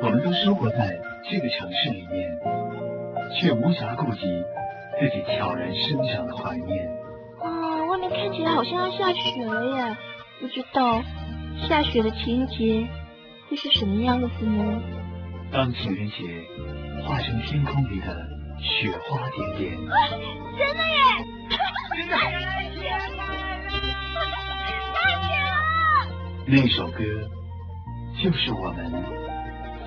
我们都生活在这个城市里面，却无暇顾及自己悄然生长的怀念。啊，外面看起来好像要下雪了耶！不知道下雪的情节会是什么样子呢？当情人节化成天空里的雪花点点，真的耶！真的，太甜了，太甜了！那首歌就是我们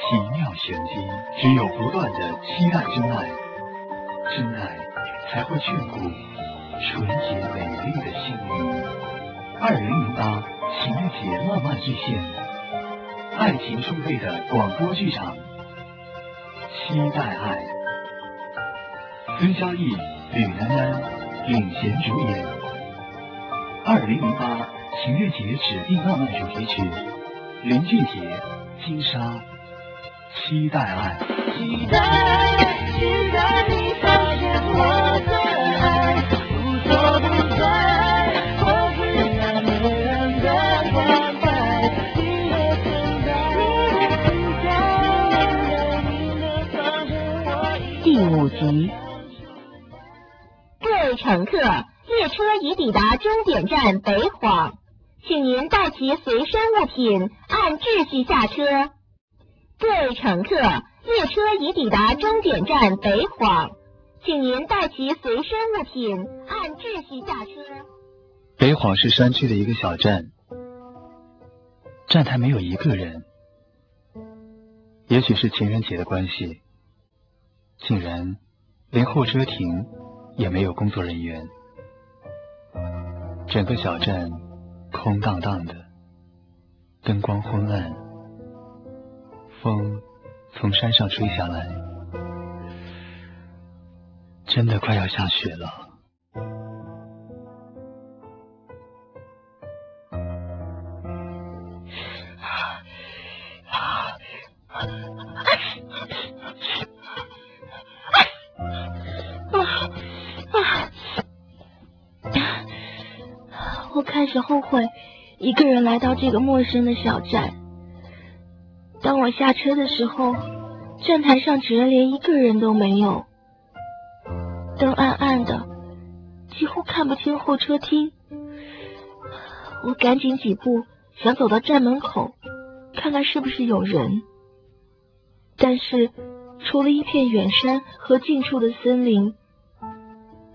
奇妙玄机。只有不断的期待真爱，真爱才会眷顾纯洁美丽的心灵。二零零八情人节浪漫巨献，爱情充沛的广播剧场，期待爱。孙佳艺、吕楠楠领衔主演。二零零八情人节指定浪漫主题曲，林俊杰、金莎，期待爱。期待，期待你发现我的爱，无所不在，我只要没人的关怀，你也存在，你的方式我第五集。各位乘客，列车已抵达终点站北晃，请您带齐随身物品，按秩序下车。各位乘客，列车已抵达终点站北晃，请您带齐随身物品，按秩序下车。北晃是山区的一个小站，站台没有一个人。也许是情人节的关系，竟然连候车亭也没有工作人员。整个小站空荡荡的，灯光昏暗，风从山上吹下来，真的快要下雪了。我开始后悔一个人来到这个陌生的小站。当我下车的时候，站台上竟然连一个人都没有，灯暗暗的，几乎看不清候车厅。我赶紧几步想走到站门口，看看是不是有人，但是除了一片远山和近处的森林，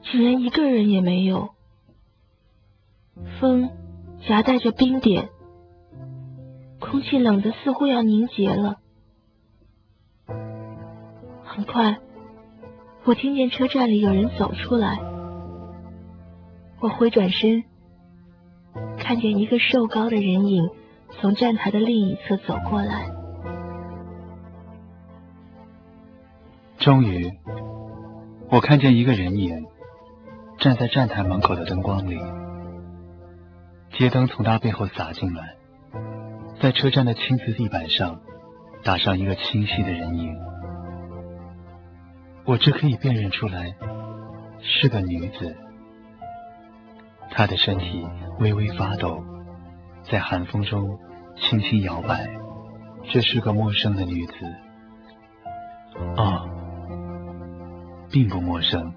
竟然一个人也没有。风夹带着冰点，空气冷得似乎要凝结了。很快，我听见车站里有人走出来。我回转身，看见一个瘦高的人影从站台的另一侧走过来。终于，我看见一个人影站在站台门口的灯光里。街灯从他背后洒进来，在车站的青瓷地板上打上一个清晰的人影。我只可以辨认出来是个女子，她的身体微微发抖，在寒风中轻轻摇摆。这是个陌生的女子，哦，并不陌生。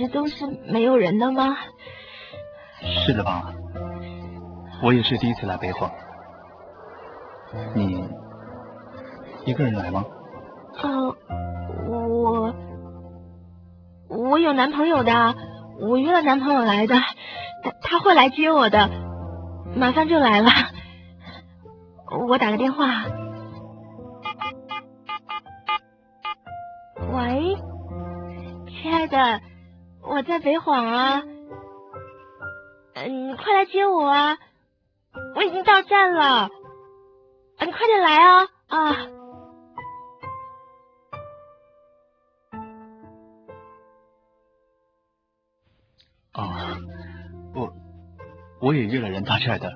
直都是没有人的吗？是的吧？我也是第一次来北荒。你一个人来吗？哦，我我有男朋友的，我约了男朋友来的，他他会来接我的，马上就来了。我打个电话。喂，亲爱的，我在北晃啊，嗯，你快来接我啊！我已经到站了，你快点来啊啊！啊，我我也约了人到这儿的，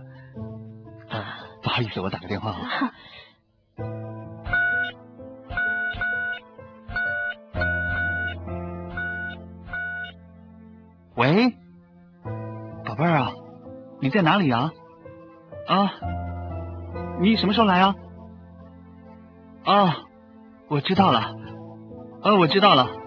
啊，不好意思，我打个电话啊。喂，宝贝儿啊，你在哪里啊？啊，你什么时候来啊？啊，我知道了，啊，我知道了。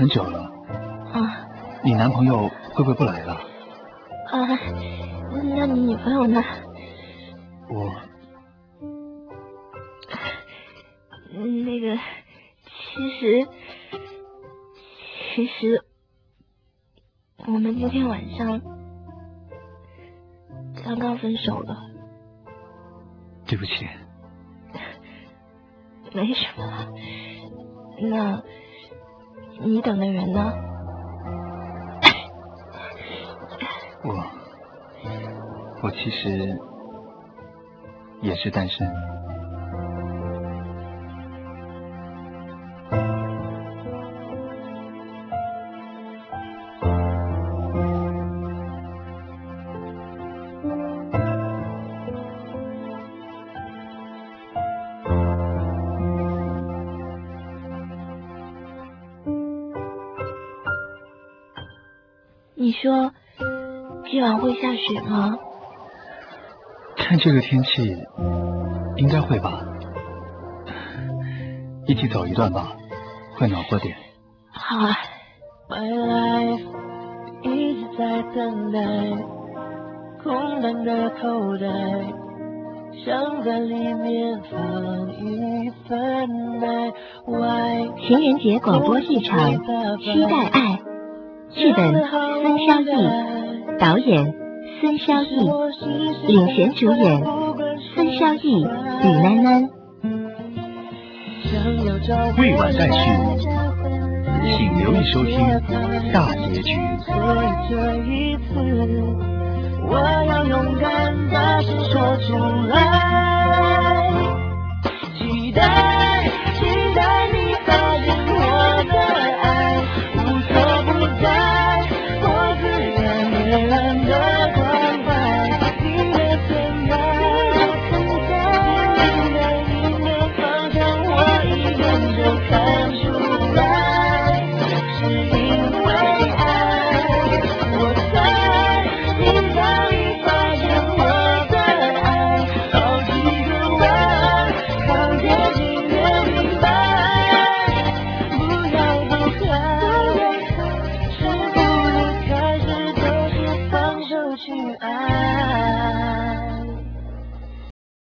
很久了。啊。你男朋友会不会不来了？啊，那你女朋友呢？我。那个，其实，其实，我们今天晚上刚刚分手了。对不起。没什么。那。你等的人呢？我，我其实也是单身。你说今晚会下雪吗？看这个天气，应该会吧。一起走一段吧，会暖和点。好啊。情人节广播剧场，期待爱。剧本孙潇逸，导演孙潇逸，领衔主演孙潇逸、李楠楠。未完待续，请留意收听大结局。我要勇敢大声说出来，期待。